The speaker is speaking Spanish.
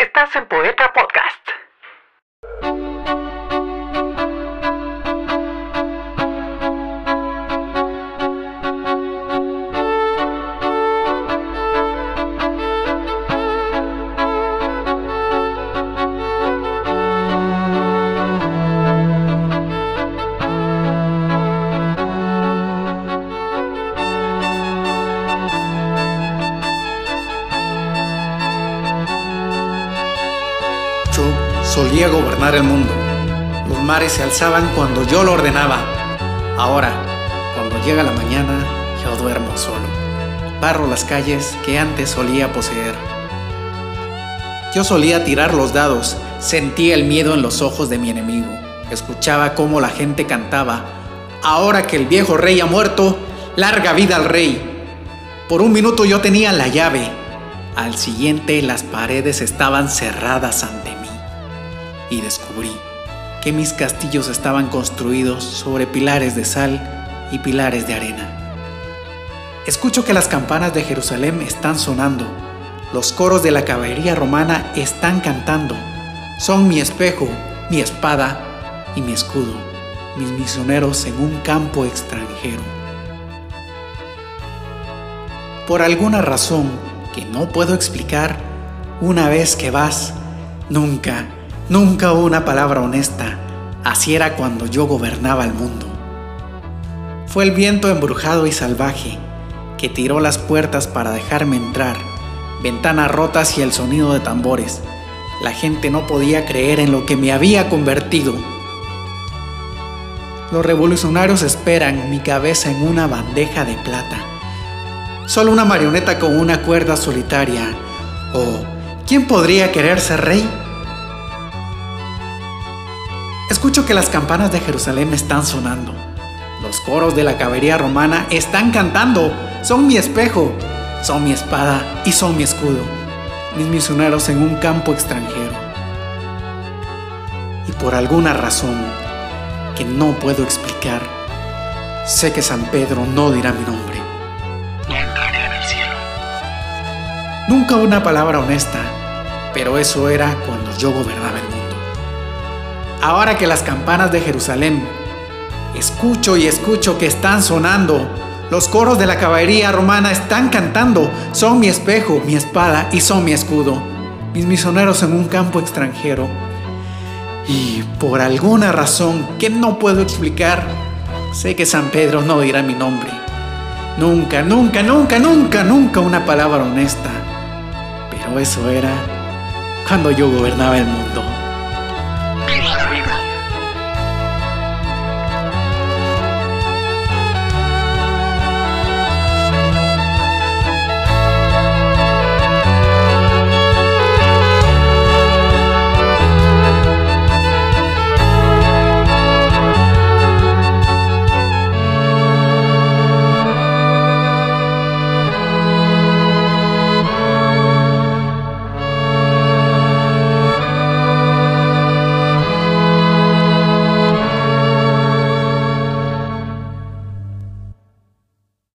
Estás en Poeta Podcast. Solía gobernar el mundo. Los mares se alzaban cuando yo lo ordenaba. Ahora, cuando llega la mañana, yo duermo solo. Barro las calles que antes solía poseer. Yo solía tirar los dados, sentía el miedo en los ojos de mi enemigo, escuchaba cómo la gente cantaba. Ahora que el viejo rey ha muerto, larga vida al rey. Por un minuto yo tenía la llave, al siguiente las paredes estaban cerradas ante mí y descubrí que mis castillos estaban construidos sobre pilares de sal y pilares de arena. Escucho que las campanas de Jerusalén están sonando, los coros de la caballería romana están cantando, son mi espejo, mi espada y mi escudo, mis misioneros en un campo extranjero. Por alguna razón, que no puedo explicar, una vez que vas, nunca, nunca una palabra honesta. Así era cuando yo gobernaba el mundo. Fue el viento embrujado y salvaje que tiró las puertas para dejarme entrar, ventanas rotas y el sonido de tambores. La gente no podía creer en lo que me había convertido. Los revolucionarios esperan mi cabeza en una bandeja de plata solo una marioneta con una cuerda solitaria. ¿O quién podría querer ser rey? Escucho que las campanas de Jerusalén están sonando. Los coros de la caballería romana están cantando. Son mi espejo, son mi espada y son mi escudo. Mis misioneros en un campo extranjero. Y por alguna razón que no puedo explicar, sé que San Pedro no dirá mi nombre. Nunca una palabra honesta, pero eso era cuando yo gobernaba el. Ahora que las campanas de Jerusalén, escucho y escucho que están sonando, los coros de la caballería romana están cantando, son mi espejo, mi espada y son mi escudo, mis misioneros en un campo extranjero. Y por alguna razón que no puedo explicar, sé que San Pedro no dirá mi nombre. Nunca, nunca, nunca, nunca, nunca una palabra honesta. Pero eso era cuando yo gobernaba el mundo.